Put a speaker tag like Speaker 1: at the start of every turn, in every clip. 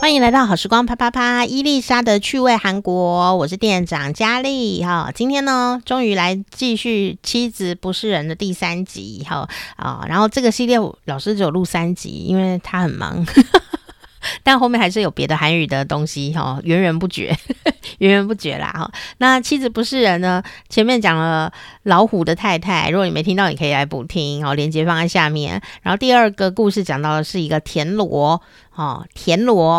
Speaker 1: 欢迎来到好时光啪啪啪，伊丽莎的趣味韩国，我是店长佳丽哈。今天呢，终于来继续《妻子不是人》的第三集哈啊。然后这个系列老师只有录三集，因为他很忙，但后面还是有别的韩语的东西哈，源源不绝，源源不绝啦哈。那《妻子不是人》呢，前面讲了老虎的太太，如果你没听到，你可以来补听哦，链接放在下面。然后第二个故事讲到的是一个田螺。哦，田螺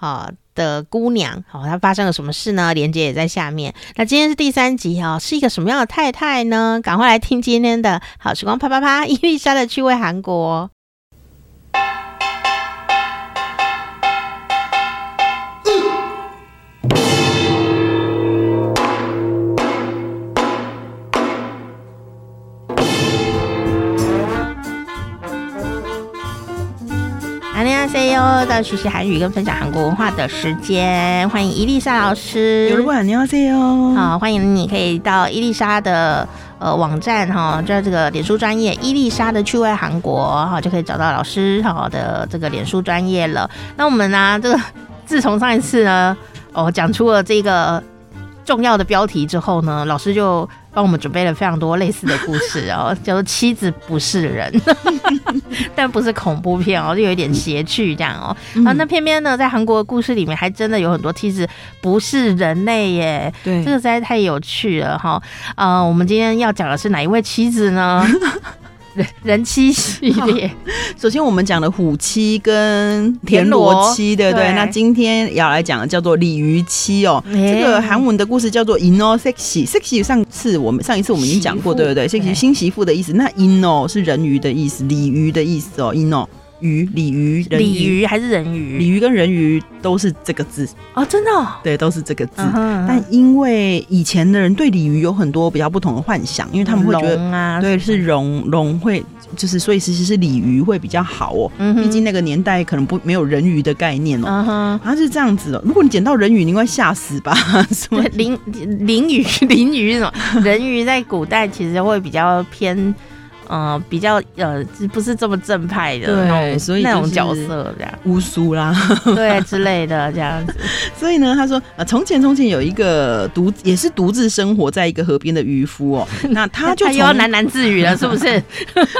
Speaker 1: 哦，的姑娘，哦，她发生了什么事呢？连接也在下面。那今天是第三集哦，是一个什么样的太太呢？赶快来听今天的好时光啪啪啪，伊丽莎的趣味韩国。又到学习韩语跟分享韩国文化的时间，欢迎伊丽莎老师。
Speaker 2: 有人问你要这哟，
Speaker 1: 好，欢迎你可以到伊丽莎的呃网站哈，在这个脸书专业伊丽莎的趣味韩国哈，就可以找到老师好的这个脸书专业了。那我们呢，这个自从上一次呢，哦讲出了这个重要的标题之后呢，老师就。帮我们准备了非常多类似的故事哦，叫做《妻子不是人》，但不是恐怖片哦，就有一点邪趣这样哦。啊，那偏偏呢，在韩国的故事里面，还真的有很多妻子不是人类耶。对，这个实在太有趣了哈。呃，我们今天要讲的是哪一位妻子呢？人人妻系列，
Speaker 2: 首先我们讲的虎妻跟田螺妻，对不对？那今天要来讲的叫做鲤鱼妻哦。这个韩文的故事叫做 Inno Sexy，Sexy 上次我们上一次我们已经讲过，对不对？Sexy 新媳妇的意思。那 Inno 是人鱼的意思，鲤鱼的意思哦。Inno 鱼，鲤鱼，
Speaker 1: 鲤鱼还是人鱼？
Speaker 2: 鲤鱼跟人鱼都是这个字
Speaker 1: 哦，真的，
Speaker 2: 对，都是这个字。但因为以前的人对鲤鱼有很多比较不同的幻想，因为他们会觉得啊，对，是龙龙会就是，所以其实是鲤鱼会比较好哦。毕竟那个年代可能不没有人鱼的概念哦。它是这样子哦，如果你捡到人鱼，你应该吓死吧？什么
Speaker 1: 鳞鳞鱼 鳞鱼什么？人鱼在古代其实会比较偏。嗯，比较呃，不是这么正派的，对，所以那种角色这样，
Speaker 2: 巫术啦，
Speaker 1: 对之类的这样子。
Speaker 2: 所以呢，他说，呃，从前从前有一个独也是独自生活在一个河边的渔夫哦，那他就他又
Speaker 1: 要喃喃自语了，是不是？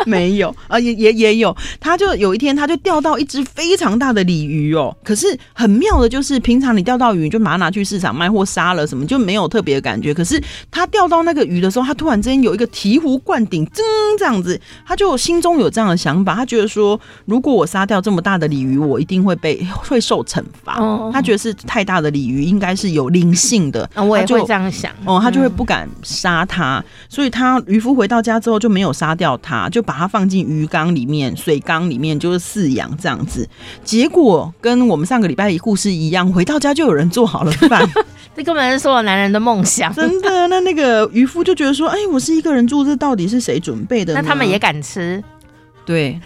Speaker 2: 没有啊，也也也有，他就有一天他就钓到一只非常大的鲤鱼哦，可是很妙的就是，平常你钓到鱼你就马上拿去市场卖或杀了什么，就没有特别的感觉。可是他钓到那个鱼的时候，他突然之间有一个醍醐灌顶，噌这样。子，他就心中有这样的想法，他觉得说，如果我杀掉这么大的鲤鱼，我一定会被 会受惩罚。哦、他觉得是太大的鲤鱼，应该是有灵性的。
Speaker 1: 我也会这样想。
Speaker 2: 哦，他就会不敢杀它，嗯、所以他渔夫回到家之后就没有杀掉它，就把它放进鱼缸里面、水缸里面，就是饲养这样子。结果跟我们上个礼拜的故事一样，回到家就有人做好了饭。
Speaker 1: 这根本是所有男人的梦想。
Speaker 2: 真的，那那个渔夫就觉得说，哎，我是一个人住，这到底是谁准备的那？
Speaker 1: 他们也敢吃。
Speaker 2: 对，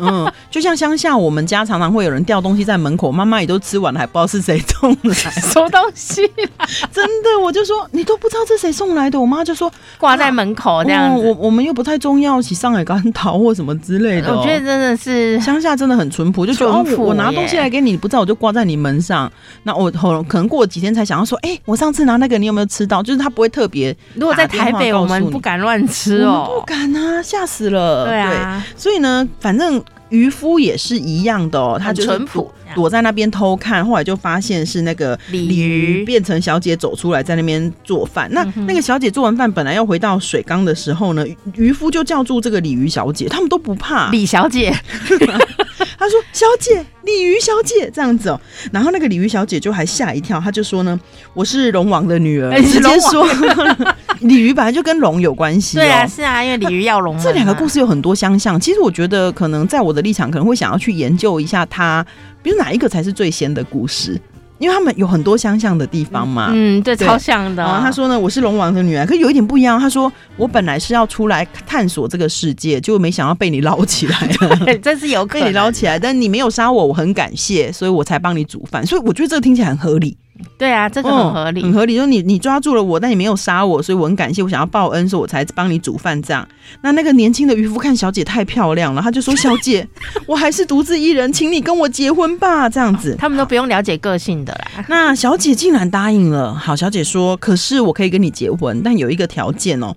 Speaker 2: 嗯，就像乡下，我们家常常会有人掉东西在门口，妈妈也都吃完了，还不知道是谁送来
Speaker 1: 什么东西。
Speaker 2: 真的，我就说你都不知道这谁送来的，我妈就说
Speaker 1: 挂在门口这样子。
Speaker 2: 我我们又不太重要，起上海干桃或什么之类的。
Speaker 1: 我觉得真的是
Speaker 2: 乡下真的很淳朴，就觉得我我拿东西来给你，你不知道我就挂在你门上。那我后可能过了几天才想要说，哎，我上次拿那个你有没有吃到？就是他不会特别。
Speaker 1: 如果在台北，我们不敢乱吃哦，
Speaker 2: 不敢啊，吓死了。
Speaker 1: 对啊，
Speaker 2: 所以呢。反正渔夫也是一样的哦，他就是躲在那边偷看，后来就发现是那个鲤鱼变成小姐走出来，在那边做饭。那那个小姐做完饭，本来要回到水缸的时候呢，渔夫就叫住这个鲤鱼小姐，他们都不怕
Speaker 1: 李小姐。
Speaker 2: 他说：“小姐，鲤鱼小姐这样子哦。”然后那个鲤鱼小姐就还吓一跳，她就说呢：“我是龙王的女儿。”直接说，鲤鱼本来就跟龙有关系。
Speaker 1: 对啊，是啊，因为鲤鱼要龙。
Speaker 2: 这两个故事有很多相像。其实我觉得，可能在我的立场，可能会想要去研究一下它，比如哪一个才是最先的故事。因为他们有很多相像的地方嘛，
Speaker 1: 嗯，对，对超像的。
Speaker 2: 然后他说呢，我是龙王的女儿，可是有一点不一样。他说我本来是要出来探索这个世界，结果没想到被你捞起来了。
Speaker 1: 这是有可
Speaker 2: 被你捞起来，但你没有杀我，我很感谢，所以我才帮你煮饭。所以我觉得这个听起来很合理。
Speaker 1: 对啊，这个很合理，
Speaker 2: 嗯、很合理。说你你抓住了我，但你没有杀我，所以我很感谢，我想要报恩，所以我才帮你煮饭这样。那那个年轻的渔夫看小姐太漂亮了，他就说：“小姐，我还是独自一人，请你跟我结婚吧。”这样子，
Speaker 1: 他们都不用了解个性的啦。
Speaker 2: 那小姐竟然答应了。好，小姐说：“可是我可以跟你结婚，但有一个条件哦，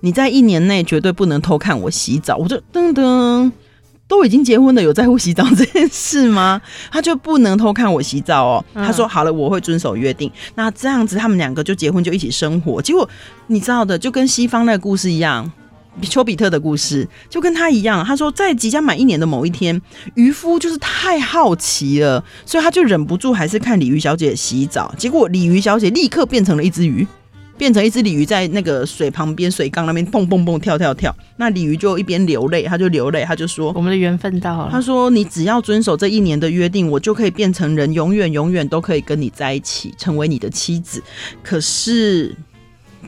Speaker 2: 你在一年内绝对不能偷看我洗澡。”我就噔噔。都已经结婚了，有在乎洗澡这件事吗？他就不能偷看我洗澡哦。他说好了，我会遵守约定。那这样子，他们两个就结婚，就一起生活。结果你知道的，就跟西方那个故事一样，丘比特的故事就跟他一样。他说，在即将满一年的某一天，渔夫就是太好奇了，所以他就忍不住还是看鲤鱼小姐洗澡。结果鲤鱼小姐立刻变成了一只鱼。变成一只鲤鱼在那个水旁边水缸那边蹦蹦蹦跳跳跳，那鲤鱼就一边流泪，他就流泪，他就说：“
Speaker 1: 我们的缘分到了。”
Speaker 2: 他说：“你只要遵守这一年的约定，我就可以变成人，永远永远都可以跟你在一起，成为你的妻子。”可是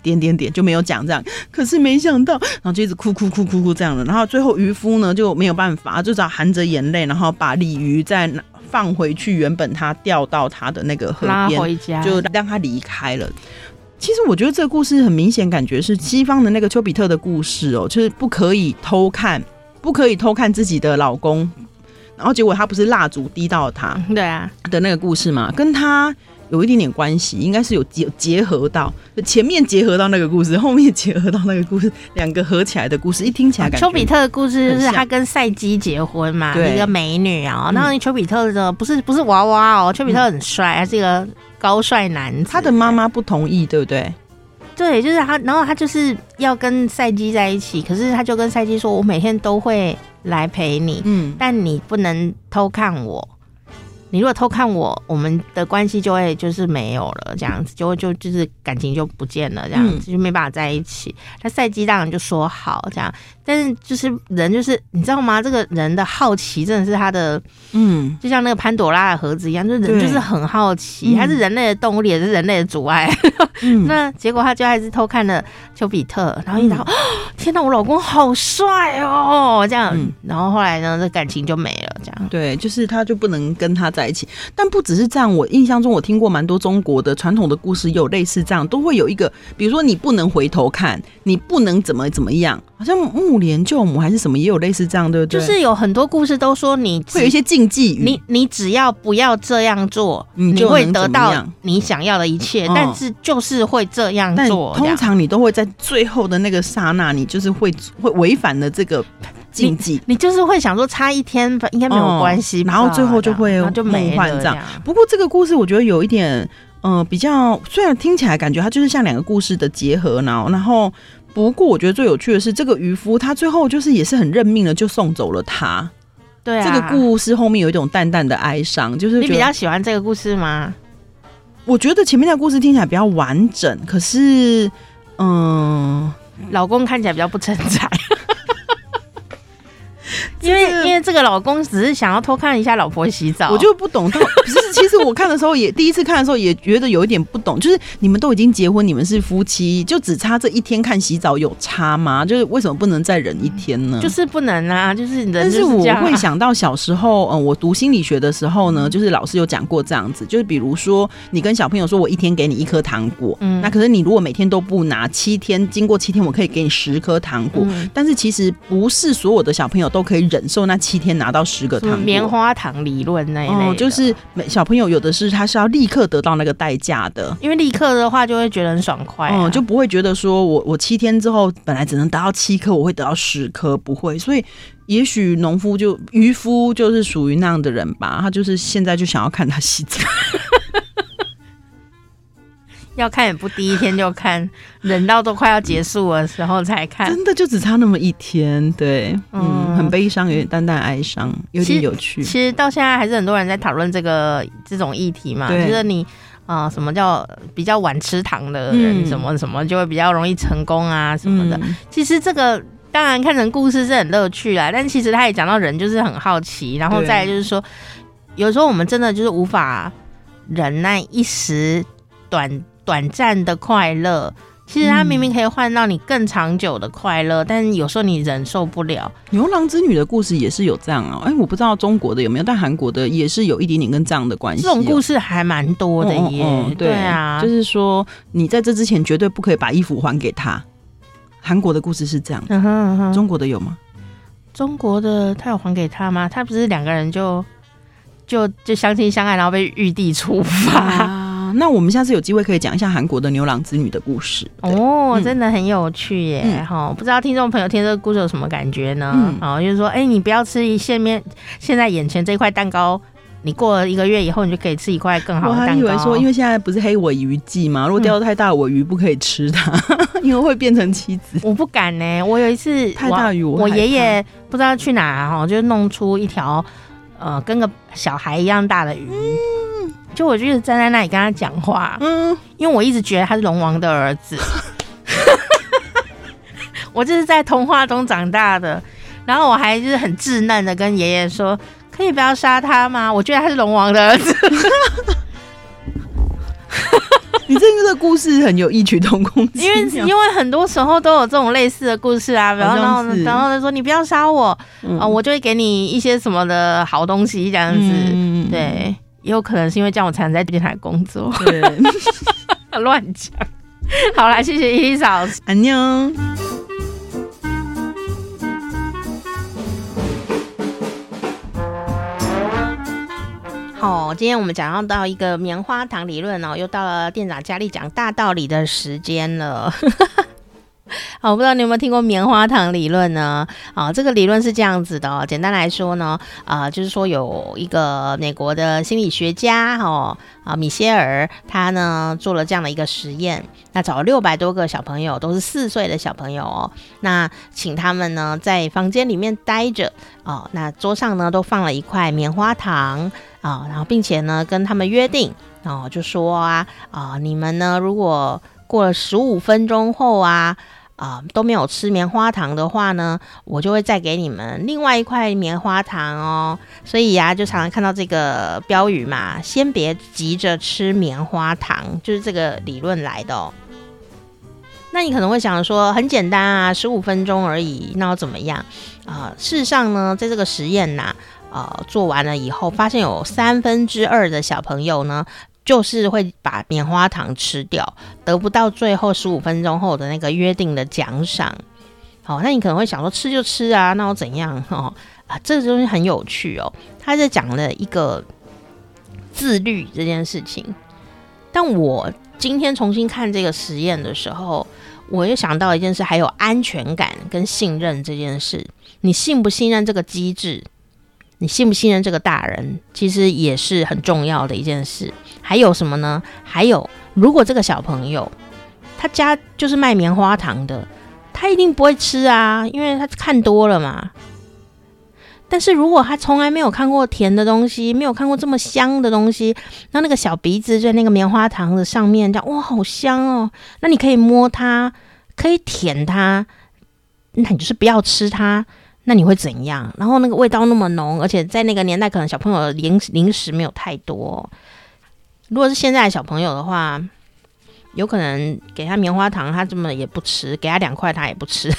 Speaker 2: 点点点就没有讲这样。可是没想到，然后就一直哭哭哭哭哭这样的。然后最后渔夫呢就没有办法，就只好含着眼泪，然后把鲤鱼再放回去，原本他钓到他的那个河边，就让他离开了。其实我觉得这个故事很明显，感觉是西方的那个丘比特的故事哦，就是不可以偷看，不可以偷看自己的老公，然后结果他不是蜡烛滴到他，对啊。的那个故事嘛，跟他有一点点关系，应该是有结结合到前面结合到那个故事，后面结合到那个故事，两个合起来的故事，一听起来感觉，
Speaker 1: 丘比特的故事就是他跟赛基结婚嘛，一个美女啊，然后丘比特的不是不是娃娃哦，丘比特很帅，他是一个。高帅男子，
Speaker 2: 他的妈妈不同意，对不对？
Speaker 1: 对，就是他，然后他就是要跟赛姬在一起，可是他就跟赛姬说：“我每天都会来陪你，嗯，但你不能偷看我。”你如果偷看我，我们的关系就会就是没有了，这样子就会就就是感情就不见了，这样子就没办法在一起。他赛姬当然就说好这样，但是就是人就是你知道吗？这个人的好奇真的是他的，嗯，就像那个潘朵拉的盒子一样，就是人就是很好奇，他是人类的动物里也是人类的阻碍。那结果他就还是偷看了丘比特，然后一到，天哪，我老公好帅哦，这样，然后后来呢，这感情就没了，这样。
Speaker 2: 对，就是他就不能跟他。在一起，但不只是这样。我印象中，我听过蛮多中国的传统的故事，有类似这样，都会有一个，比如说你不能回头看，你不能怎么怎么样，好像目连救母还是什么，也有类似这样，对不对？
Speaker 1: 就是有很多故事都说你
Speaker 2: 会有一些禁忌，
Speaker 1: 你你只要不要这样做，你，你会得到你想要的一切，但是就是会这样做。
Speaker 2: 通常你都会在最后的那个刹那，你就是会会违反了这个。禁忌，
Speaker 1: 你就是会想说差一天应该没有关系，
Speaker 2: 然后最后就会梦幻这样。不过这个故事我觉得有一点，呃，比较虽然听起来感觉它就是像两个故事的结合，然后然后不过我觉得最有趣的是这个渔夫他最后就是也是很认命的就送走了他。
Speaker 1: 对啊，
Speaker 2: 这个故事后面有一种淡淡的哀伤，就是
Speaker 1: 你比较喜欢这个故事吗？
Speaker 2: 我觉得前面的故事听起来比较完整，可是嗯、呃，
Speaker 1: 老公看起来比较不成才。因为因为这个老公只是想要偷看一下老婆洗澡，
Speaker 2: 我就不懂。到其实其实我看的时候也第一次看的时候也觉得有一点不懂，就是你们都已经结婚，你们是夫妻，就只差这一天看洗澡有差吗？就是为什么不能再忍一天呢？
Speaker 1: 就是不能啊，就是人。
Speaker 2: 但是我会想到小时候，嗯，我读心理学的时候呢，就是老师有讲过这样子，就是比如说你跟小朋友说，我一天给你一颗糖果，嗯，那可是你如果每天都不拿，七天经过七天，我可以给你十颗糖果，嗯，但是其实不是所有的小朋友都可以忍。忍受那七天拿到十个糖，
Speaker 1: 棉花糖理论那一类，
Speaker 2: 哦，就是小朋友有的是他是要立刻得到那个代价的，
Speaker 1: 因为立刻的话就会觉得很爽快，啊，
Speaker 2: 嗯，就不会觉得说我我七天之后本来只能达到七颗，我会得到十颗，不会，所以也许农夫就渔夫就是属于那样的人吧，他就是现在就想要看他洗澡。
Speaker 1: 要看也不第一天就看，忍到都快要结束的时候才看，
Speaker 2: 真的就只差那么一天，对，嗯，嗯很悲伤，有点淡淡哀伤，有点有趣。
Speaker 1: 其实到现在还是很多人在讨论这个这种议题嘛，就是你啊、呃，什么叫比较晚吃糖的人，嗯、什么什么就会比较容易成功啊什么的。嗯、其实这个当然看成故事是很乐趣啦，但其实他也讲到人就是很好奇，然后再来就是说，有时候我们真的就是无法忍耐一时短。短暂的快乐，其实它明明可以换到你更长久的快乐，嗯、但有时候你忍受不了。
Speaker 2: 牛郎织女的故事也是有这样啊、喔，哎、欸，我不知道中国的有没有，但韩国的也是有一点点跟这样的关系、喔。
Speaker 1: 这种故事还蛮多的耶，嗯嗯嗯、对，对啊，
Speaker 2: 就是说你在这之前绝对不可以把衣服还给他。韩国的故事是这样，嗯哼嗯哼，中国的有吗？
Speaker 1: 中国的他有还给他吗？他不是两个人就就就相亲相爱，然后被玉帝处罚。啊
Speaker 2: 那我们下次有机会可以讲一下韩国的牛郎织女的故事
Speaker 1: 哦，嗯、真的很有趣耶！哈、嗯，不知道听众朋友听这个故事有什么感觉呢？嗯、哦，就是说，哎、欸，你不要吃一现面现在眼前这块蛋糕，你过了一个月以后，你就可以吃一块更好的蛋糕。我还以为说，因
Speaker 2: 为现在不是黑尾鱼季嘛，如果钓得太大尾鱼不可以吃它，嗯、因为会变成妻子。
Speaker 1: 我不敢呢，我有一次
Speaker 2: 太大鱼我，
Speaker 1: 我爷爷不知道去哪哈，就弄出一条呃跟个小孩一样大的鱼。嗯就我就一直站在那里跟他讲话，嗯，因为我一直觉得他是龙王的儿子，我就是在童话中长大的，然后我还就是很稚嫩的跟爷爷说，可以不要杀他吗？我觉得他是龙王的儿子。
Speaker 2: 你这个故事很有异曲同工之妙，
Speaker 1: 因为因为很多时候都有这种类似的故事啊，然后然后然后他说你不要杀我啊，嗯。呃，我就会给你一些什么的好东西这样子，嗯、对。也有可能是因为这样我才能在电台工作。对，乱讲。好啦，谢谢伊丽莎老师。
Speaker 2: 安妞。
Speaker 1: 好，今天我们讲到一个棉花糖理论哦，又到了店长佳丽讲大道理的时间了。好，我不知道你有没有听过棉花糖理论呢？啊，这个理论是这样子的哦。简单来说呢，啊，就是说有一个美国的心理学家哦，啊，米歇尔，他呢做了这样的一个实验，那找了六百多个小朋友，都是四岁的小朋友哦，那请他们呢在房间里面待着哦，那桌上呢都放了一块棉花糖啊，然后并且呢跟他们约定哦，就说啊啊，你们呢如果过了十五分钟后啊。啊、都没有吃棉花糖的话呢，我就会再给你们另外一块棉花糖哦。所以呀、啊，就常常看到这个标语嘛，先别急着吃棉花糖，就是这个理论来的哦。那你可能会想说，很简单啊，十五分钟而已，那要怎么样啊、事实上呢，在这个实验呐，呃，做完了以后，发现有三分之二的小朋友呢。就是会把棉花糖吃掉，得不到最后十五分钟后的那个约定的奖赏。好，那你可能会想说，吃就吃啊，那我怎样？哦啊，这个东西很有趣哦。他在讲了一个自律这件事情。但我今天重新看这个实验的时候，我又想到一件事，还有安全感跟信任这件事。你信不信任这个机制？你信不信任这个大人，其实也是很重要的一件事。还有什么呢？还有，如果这个小朋友他家就是卖棉花糖的，他一定不会吃啊，因为他看多了嘛。但是如果他从来没有看过甜的东西，没有看过这么香的东西，那那个小鼻子在那个棉花糖的上面，这样哇，好香哦！那你可以摸它，可以舔它，那你就是不要吃它。那你会怎样？然后那个味道那么浓，而且在那个年代，可能小朋友的零零食没有太多。如果是现在的小朋友的话，有可能给他棉花糖，他这么也不吃；给他两块，他也不吃。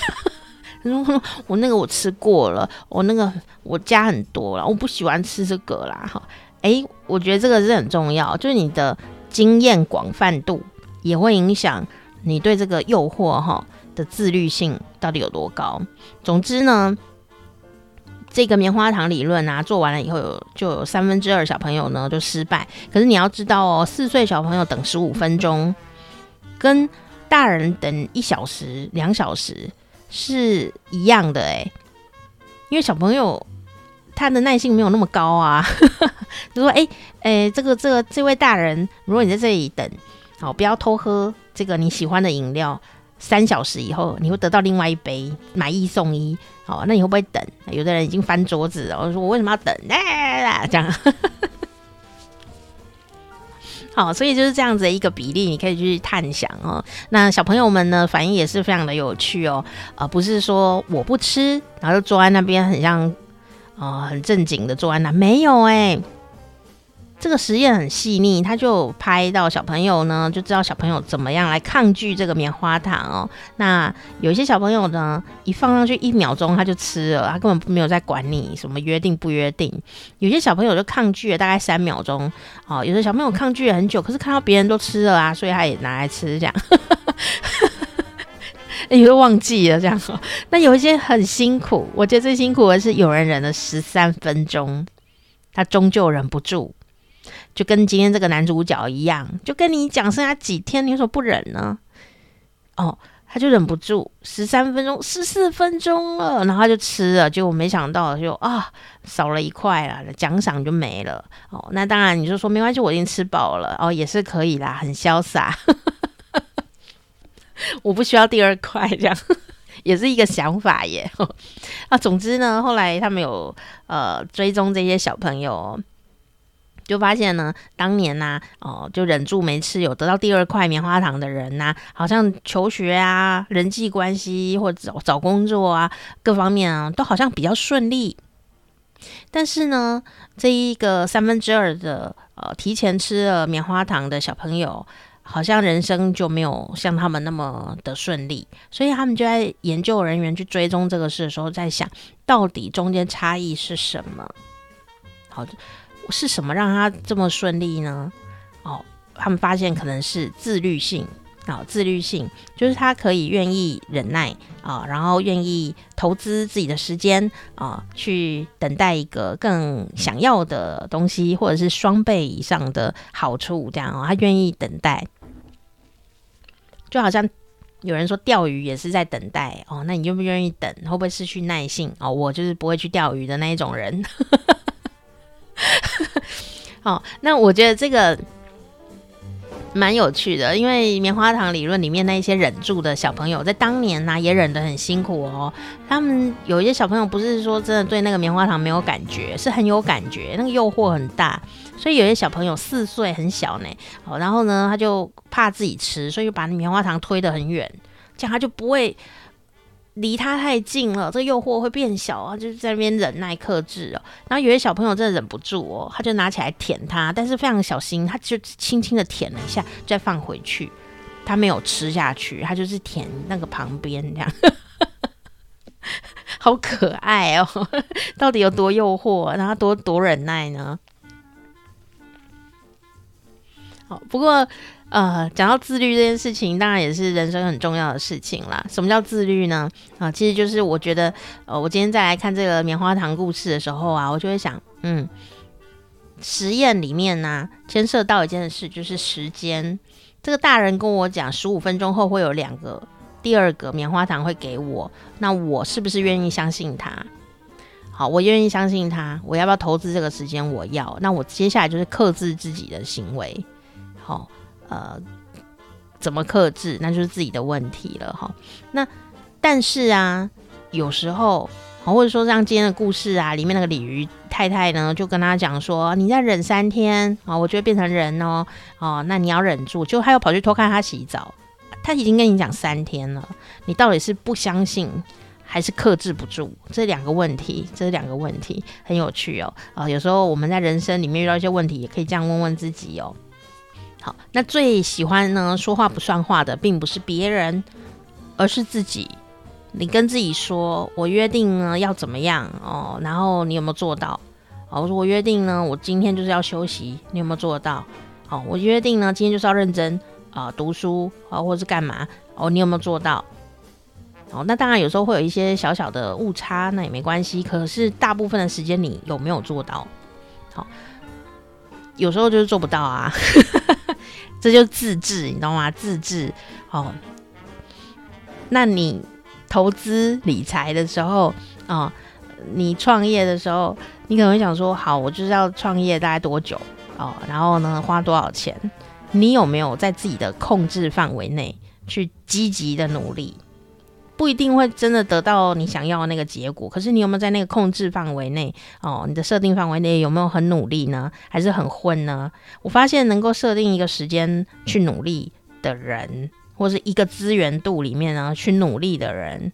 Speaker 1: 他 说：“我那个我吃过了，我那个我加很多了，我不喜欢吃这个啦。”哈，哎，我觉得这个是很重要，就是你的经验广泛度也会影响你对这个诱惑哈的自律性到底有多高。总之呢。这个棉花糖理论啊，做完了以后有就有三分之二小朋友呢就失败。可是你要知道哦，四岁小朋友等十五分钟，跟大人等一小时、两小时是一样的诶，因为小朋友他的耐性没有那么高啊。就说诶诶，这个这个这位大人，如果你在这里等，好，不要偷喝这个你喜欢的饮料。三小时以后，你会得到另外一杯，买一送一。好，那你会不会等？有的人已经翻桌子了，我说我为什么要等？哎，这样。好，所以就是这样子的一个比例，你可以去探想哦。那小朋友们呢，反应也是非常的有趣哦。啊、不是说我不吃，然后就坐在那边很像，呃，很正经的坐在那，没有哎、这个实验很细腻，他就拍到小朋友呢，就知道小朋友怎么样来抗拒这个棉花糖哦。那有些小朋友呢，一放上去一秒钟他就吃了，他根本没有在管你什么约定不约定。有些小朋友就抗拒了大概三秒钟哦，有的小朋友抗拒了很久，可是看到别人都吃了啊，所以他也拿来吃这样，你会忘记了这样说。那有一些很辛苦，我觉得最辛苦的是有人忍了十三分钟，他终究忍不住。就跟今天这个男主角一样，就跟你讲剩下几天，你为什么不忍呢？哦，他就忍不住，十三分钟、十四分钟了，然后他就吃了，结果没想到就啊少了一块了，奖赏就没了。哦，那当然你就说没关系，我已经吃饱了，哦，也是可以啦，很潇洒，我不需要第二块，这样也是一个想法耶。啊，总之呢，后来他们有呃追踪这些小朋友。就发现呢，当年呐、啊，哦，就忍住没吃，有得到第二块棉花糖的人呐、好像求学啊、人际关系或者找找工作啊，各方面啊，都好像比较顺利。但是呢，这一个三分之二的呃提前吃了棉花糖的小朋友，好像人生就没有像他们那么的顺利。所以他们就在研究人员去追踪这个事的时候，在想到底中间差异是什么？好。是什么让他这么顺利呢？哦，他们发现可能是自律性啊、自律性就是他可以愿意忍耐啊、然后愿意投资自己的时间啊、去等待一个更想要的东西，或者是双倍以上的好处，这样哦，他愿意等待，就好像有人说钓鱼也是在等待哦，那你愿不愿意等？会不会失去耐性？哦，我就是不会去钓鱼的那一种人。哦，那我觉得这个蛮有趣的，因为棉花糖理论里面那一些忍住的小朋友，在当年呢、也忍得很辛苦哦。他们有一些小朋友不是说真的对那个棉花糖没有感觉，是很有感觉，那个诱惑很大，所以有些小朋友四岁很小呢，哦，然后呢他就怕自己吃，所以就把棉花糖推得很远，这样他就不会。离他太近了，这个诱惑会变小啊，就是在那边忍耐克制哦。然后有些小朋友真的忍不住哦，他就拿起来舔它，但是非常小心，他就轻轻的舔了一下，再放回去。他没有吃下去，他就是舔那个旁边这样，好可爱哦。到底有多诱惑，然后多多忍耐呢？好，不过。呃，讲到自律这件事情，当然也是人生很重要的事情啦。什么叫自律呢？啊、其实就是我觉得，呃，我今天再来看这个棉花糖故事的时候啊，我就会想，嗯，实验里面呢、牵涉到一件事，就是时间。这个大人跟我讲，十五分钟后会有两个第二个棉花糖会给我，那我是不是愿意相信他？好，我愿意相信他，我要不要投资这个时间？我要。那我接下来就是克制自己的行为，好。呃，怎么克制，那就是自己的问题了哈。那但是啊，有时候，或者说像今天的故事啊，里面那个鲤鱼太太呢，就跟他讲说：“你再忍三天啊，我就会变成人哦。哦，那你要忍住。”就他又跑去偷看他洗澡，他已经跟你讲三天了，你到底是不相信，还是克制不住？这两个问题，这两个问题很有趣哦。啊，有时候我们在人生里面遇到一些问题，也可以这样问问自己哦。好，那最喜欢呢，说话不算话的，并不是别人，而是自己。你跟自己说，我约定呢要怎么样哦，然后你有没有做到？哦，我说我约定呢，我今天就是要休息，你有没有做到？哦，我约定呢，今天就是要认真啊、读书啊、或是干嘛？哦，你有没有做到？哦，那当然有时候会有一些小小的误差，那也没关系。可是大部分的时间你有没有做到？好、有时候就是做不到啊。这就自制，你知道吗？自制哦。那你投资理财的时候哦，你创业的时候，你可能会想说：好，我就是要创业，大概多久哦？然后呢，花多少钱？你有没有在自己的控制范围内去积极的努力？不一定会真的得到你想要的那个结果，可是你有没有在那个控制范围内哦？你的设定范围内有没有很努力呢？还是很混呢？我发现能够设定一个时间去努力的人，或是一个资源度里面呢去努力的人，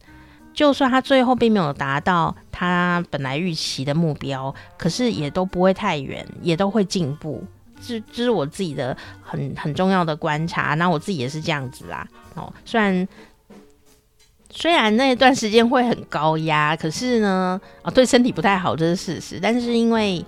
Speaker 1: 就算他最后并没有达到他本来预期的目标，可是也都不会太远，也都会进步这这是我自己的很很重要的观察。那我自己也是这样子啦。哦，虽然虽然那一段时间会很高压，可是呢，啊、对身体不太好，这是事实。但是因为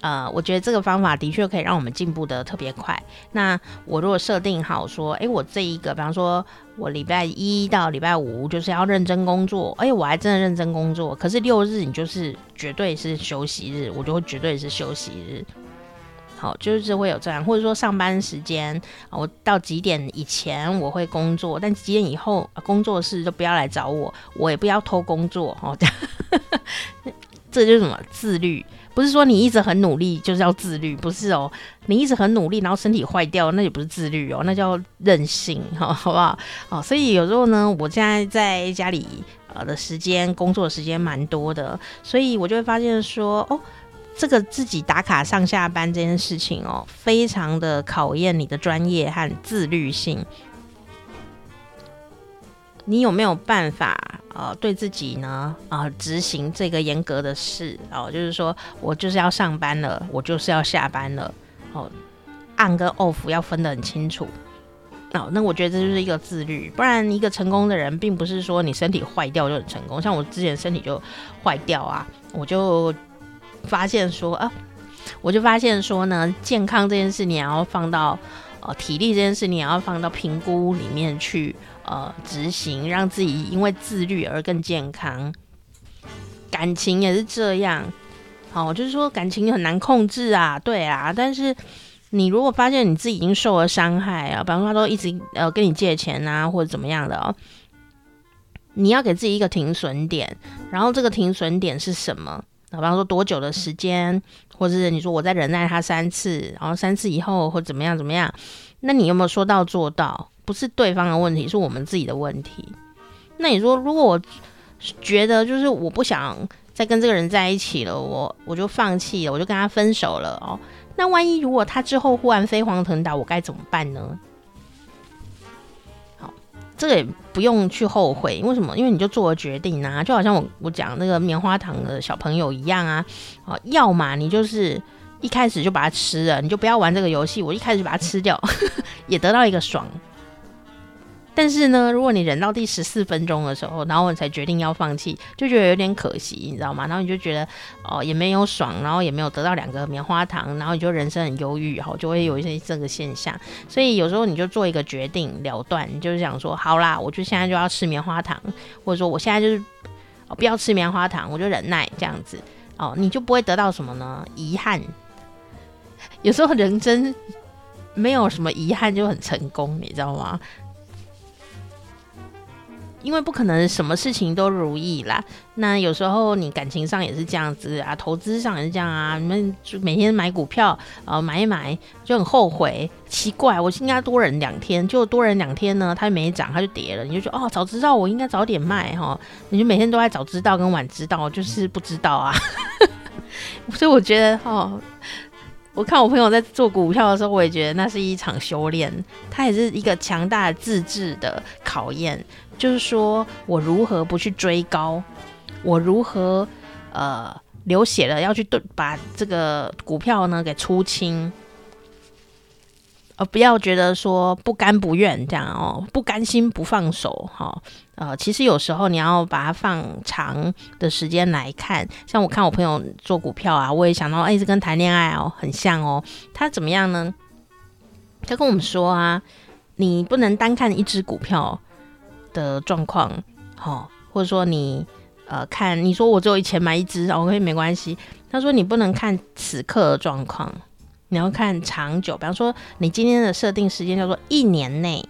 Speaker 1: 呃，我觉得这个方法的确可以让我们进步得特别快。那我如果设定好说，哎，我这一个，比方说，我礼拜一到礼拜五就是要认真工作，哎，我还真的认真工作。可是六日你就是绝对是休息日，我就会绝对是休息日。好，就是会有这样，或者说上班时间，我到几点以前我会工作，但几点以后工作室就不要来找我，我也不要偷工作。哦，这样，这就是什么自律。不是说你一直很努力就是要自律，不是哦。你一直很努力，然后身体坏掉，那也不是自律哦，那叫任性，好，好不好？哦，所以有时候呢，我现在在家里呃的时间，工作时间蛮多的，所以我就会发现说，哦，这个自己打卡上下班这件事情哦，非常的考验你的专业和自律性。你有没有办法呃对自己呢啊、执行这个严格的事哦？就是说我就是要上班了，我就是要下班了哦，on 跟 off 要分得很清楚哦。那我觉得这就是一个自律，不然一个成功的人并不是说你身体坏掉就很成功。像我之前身体就坏掉啊，我就发现说啊，我就发现说呢，健康这件事你也要放到呃体力这件事你也要放到评估里面去。呃，执行让自己因为自律而更健康，感情也是这样。好，就是说感情很难控制啊，对啊。但是你如果发现你自己已经受了伤害啊，比方说他都一直呃跟你借钱啊，或者怎么样的哦，你要给自己一个停损点。然后这个停损点是什么？比方说多久的时间，或者是你说我再忍耐他三次，然后三次以后或怎么样怎么样？那你有没有说到做到？不是对方的问题，是我们自己的问题。那你说，如果我觉得就是我不想再跟这个人在一起了，我我就放弃了，我就跟他分手了哦。那万一如果他之后忽然飞黄腾达，我该怎么办呢？这个也不用去后悔，为什么？因为你就做了决定啊，就好像我我讲那个棉花糖的小朋友一样啊。啊，要么你就是。一开始就把它吃了，你就不要玩这个游戏。我一开始就把它吃掉，也得到一个爽。但是呢，如果你忍到第十四分钟的时候，然后你才决定要放弃，就觉得有点可惜，你知道吗？然后你就觉得哦，也没有爽，然后也没有得到两个棉花糖，然后你就人生很忧郁，哈，就会有一些这个现象。所以有时候你就做一个决定了断，你就是想说，好啦，我就现在就要吃棉花糖，或者说我现在就是哦不要吃棉花糖，我就忍耐这样子哦，你就不会得到什么呢？遗憾。有时候人真没有什么遗憾就很成功，你知道吗？因为不可能什么事情都如意啦。那有时候你感情上也是这样子啊，投资上也是这样啊。你们就每天买股票，呃，买一买就很后悔，奇怪，我应该多忍两天，就多忍两天呢，它没涨，它就跌了。你就说哦，早知道我应该早点卖哈。你就每天都在早知道跟晚知道，就是不知道啊。所以我觉得哦。我看我朋友在做股票的时候，我也觉得那是一场修炼，它也是一个强大自制的考验。就是说我如何不去追高，我如何呃流血了要去对把这个股票呢给出清。呃，不要觉得说不甘不愿这样哦，不甘心不放手哈、呃，其实有时候你要把它放长的时间来看，像我看我朋友做股票啊，我也想到，哎，这跟谈恋爱哦很像哦。他怎么样呢？他跟我们说啊，你不能单看一只股票的状况，好、哦，或者说你呃看，你说我只有一钱买一只，OK 没关系。他说你不能看此刻的状况。你要看长久，比方说你今天的设定时间叫做一年内，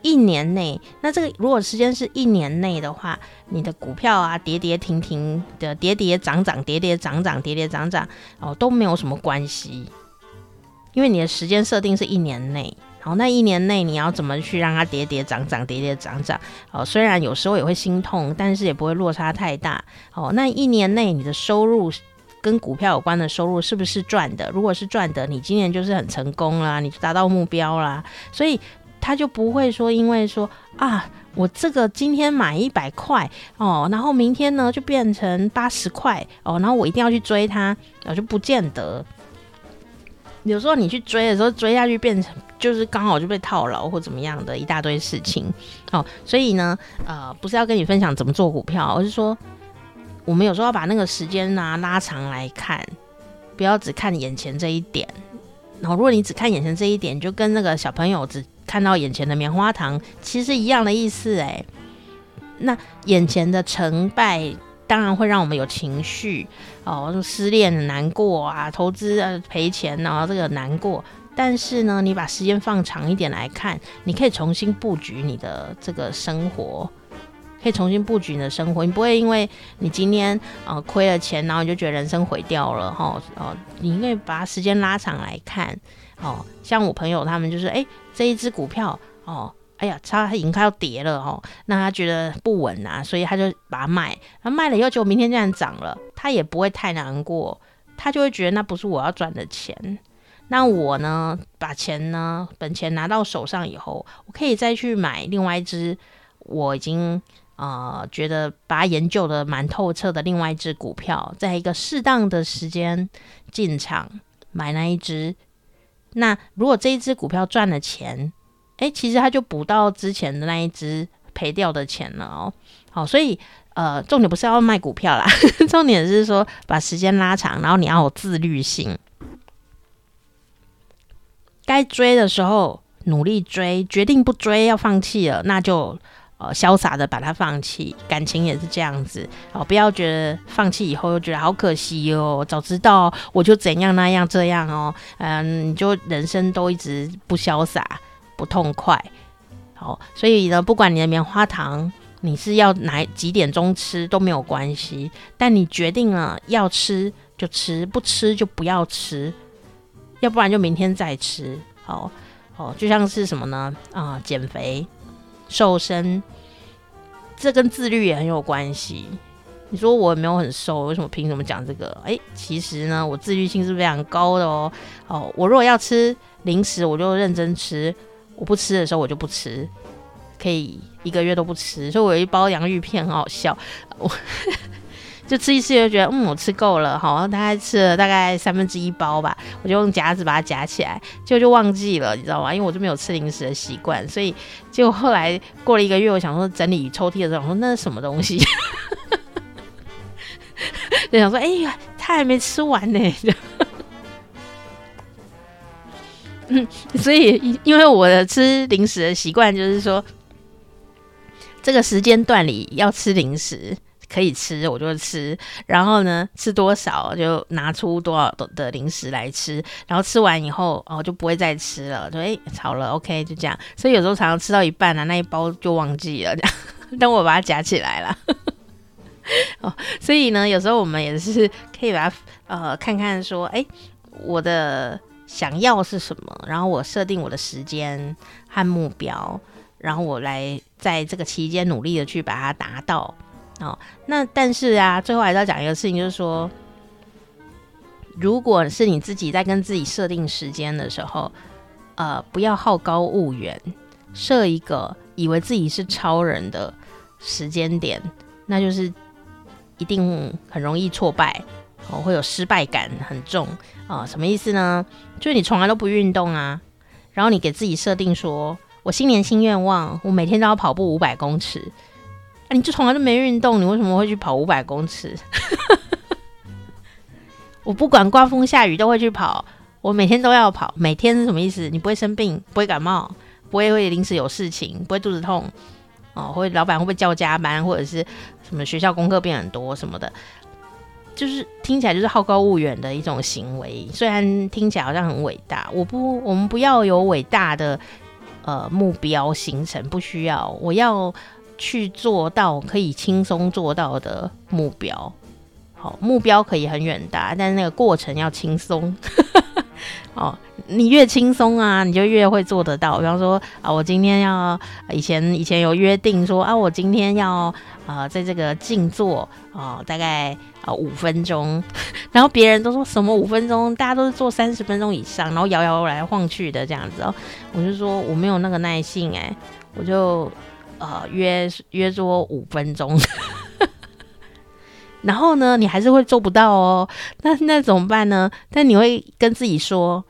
Speaker 1: 一年内，那这个如果时间是一年内的话，你的股票啊跌跌停停的跌跌涨涨，跌跌涨涨，跌跌涨涨哦都没有什么关系，因为你的时间设定是一年内，哦那一年内你要怎么去让它跌跌涨涨，跌跌涨涨哦，虽然有时候也会心痛，但是也不会落差太大哦，那一年内你的收入。跟股票有关的收入是不是赚的？如果是赚的，你今年就是很成功啦，你就达到目标啦。所以他就不会说，因为说啊，我这个今天买一百块哦，然后明天呢就变成八十块哦，然后我一定要去追它，啊，就不见得。有时候你去追的时候，追下去变成就是刚好就被套牢或怎么样的一大堆事情。哦，所以呢，呃，不是要跟你分享怎么做股票，而是说我们有时候要把那个时间呢、拉长来看，不要只看眼前这一点。然后，如果你只看眼前这一点，就跟那个小朋友只看到眼前的棉花糖，其实一样的意思哎。那眼前的成败。当然会让我们有情绪哦，失恋难过啊，投资呃赔钱然后这个难过。但是呢，你把时间放长一点来看，你可以重新布局你的这个生活，可以重新布局你的生活。你不会因为你今天呃亏了钱，然后你就觉得人生毁掉了哈哦。你应该把时间拉长来看哦。像我朋友他们就是，哎，这一只股票哦。哎呀，他已经快要跌了哦，那他觉得不稳啊，所以他就把它卖。他卖了以后，结果明天这样涨了，他也不会太难过，他就会觉得那不是我要赚的钱。那我呢，把钱呢，本钱拿到手上以后，我可以再去买另外一只，我已经呃觉得把它研究的蛮透彻的另外一只股票，在一个适当的时间进场买那一只。那如果这一只股票赚了钱，哎，其实他就补到之前的那一只赔掉的钱了哦。好，所以呃，重点不是要卖股票啦，重点是说把时间拉长，然后你要有自律性。该追的时候努力追，决定不追要放弃了，那就呃潇洒的把它放弃。感情也是这样子，哦，不要觉得放弃以后又觉得好可惜哦，早知道我就怎样那样这样哦，嗯，你就人生都一直不潇洒。不痛快，好，所以呢，不管你的棉花糖，你是要哪几点钟吃都没有关系，但你决定了要吃就吃，不吃就不要吃，要不然就明天再吃。好，哦，就像是什么呢？啊，减肥、瘦身，这跟自律也很有关系。你说我没有很瘦，为什么凭什么讲这个？诶，其实呢，我自律性是非常高的哦。哦，我如果要吃零食，我就认真吃。我不吃的时候，我就不吃，可以一个月都不吃。所以我有一包洋芋片，很好笑。我 就吃一次，就觉得嗯，我吃够了，好，大概吃了大概三分之一包吧。我就用夹子把它夹起来，结果就忘记了，你知道吗？因为我就没有吃零食的习惯，所以结果后来过了一个月，我想说整理抽屉的时候，我说那是什么东西？就想说，哎呀，他还没吃完呢。嗯，所以因为我的吃零食的习惯就是说，这个时间段里要吃零食可以吃，我就吃。然后呢，吃多少就拿出多少的零食来吃。然后吃完以后哦，就不会再吃了。就哎，好了，OK，就这样。所以有时候常常吃到一半、啊，那一包就忘记了，这样。等我把它夹起来了。哦，所以呢，有时候我们也是可以把它呃看看说，哎，我的。想要是什么？然后我设定我的时间和目标，然后我来在这个期间努力的去把它达到。哦，那但是啊，最后还是要讲一个事情，就是说，如果是你自己在跟自己设定时间的时候，呃，不要好高骛远，设一个以为自己是超人的时间点，那就是一定很容易挫败。哦，会有失败感很重啊、哦？什么意思呢？就是你从来都不运动啊，然后你给自己设定说，我新年新愿望，我每天都要跑步五百公尺。啊，你就从来都没运动，你为什么会去跑五百公尺？我不管刮风下雨都会去跑，我每天都要跑，每天是什么意思？你不会生病，不会感冒，不会会临时有事情，不会肚子痛哦，或者老板会不会叫加班，或者是什么学校功课变很多什么的。就是听起来就是好高骛远的一种行为，虽然听起来好像很伟大，我不，我们不要有伟大的呃目标行程，不需要，我要去做到可以轻松做到的目标。好，目标可以很远大，但是那个过程要轻松。哦，你越轻松啊，你就越会做得到。比方说啊，我今天要以前以前有约定说啊，我今天要啊、在这个静坐啊、大概啊五、分钟。然后别人都说什么五分钟，大家都是做三十分钟以上，然后摇摇来晃去的这样子哦。我就说我没有那个耐性哎，我就呃约约做五分钟。然后呢，你还是会做不到哦。那那怎么办呢？但你会跟自己说，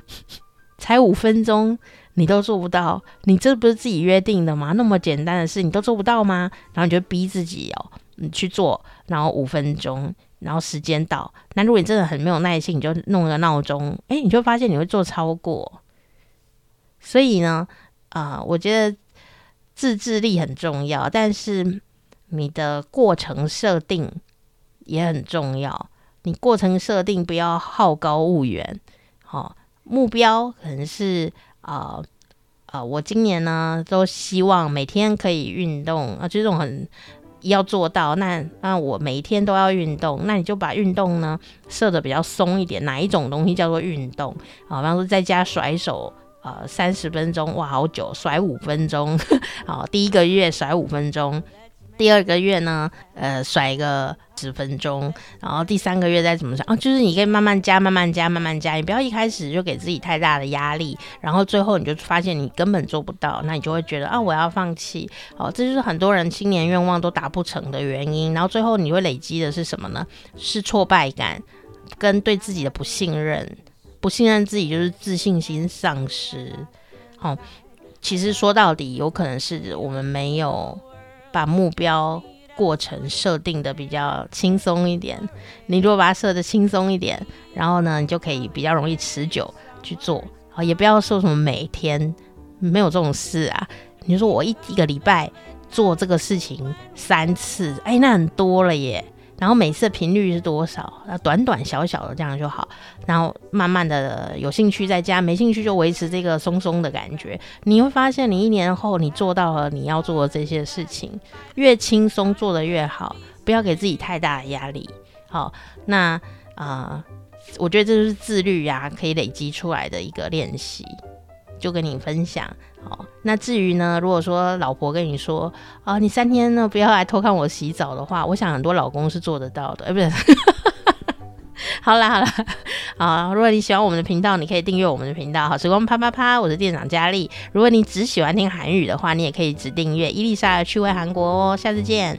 Speaker 1: 才五分钟，你都做不到，你这不是自己约定的吗？那么简单的事，你都做不到吗？然后你就逼自己哦，你去做，然后五分钟，然后时间到。那如果你真的很没有耐心，你就弄个闹钟，哎，你就发现你会做超过。所以呢，啊、呃，我觉得自制力很重要，但是你的过程设定也很重要。你过程设定不要好高骛远，好、哦、目标可能是啊啊、我今年呢都希望每天可以运动啊，就这种很要做到。那那我每一天都要运动，那你就把运动呢设的比较松一点。哪一种东西叫做运动啊？比方说在家甩手。呃，三十分钟哇，好久，甩五分钟，好，第一个月甩五分钟，第二个月呢，呃，甩个十分钟，然后第三个月再怎么着啊，就是你可以慢慢加，慢慢加，慢慢加，你不要一开始就给自己太大的压力，然后最后你就发现你根本做不到，那你就会觉得啊，我要放弃，哦，这就是很多人新年愿望都达不成的原因，然后最后你会累积的是什么呢？是挫败感跟对自己的不信任。不信任自己就是自信心丧失。好、哦，其实说到底，有可能是我们没有把目标过程设定的比较轻松一点。你如果把它设的轻松一点，然后呢，你就可以比较容易持久去做。啊、也不要说什么每天没有这种事啊。你说我一一个礼拜做这个事情三次，哎，那很多了耶。然后每次的频率是多少？那短短小小的这样就好。然后慢慢的有兴趣再加，没兴趣就维持这个松松的感觉。你会发现，你一年后你做到了你要做的这些事情，越轻松做得越好。不要给自己太大的压力。好，那啊、我觉得这就是自律呀、可以累积出来的一个练习。就跟你分享，好。那至于呢，如果说老婆跟你说啊，你三天呢不要来偷看我洗澡的话，我想很多老公是做得到的，哎，不是。好啦好啦，啊，如果你喜欢我们的频道，你可以订阅我们的频道，好时光啪啪啪，我是店长佳丽。如果你只喜欢听韩语的话，你也可以只订阅伊丽莎的趣味韩国哦。下次见。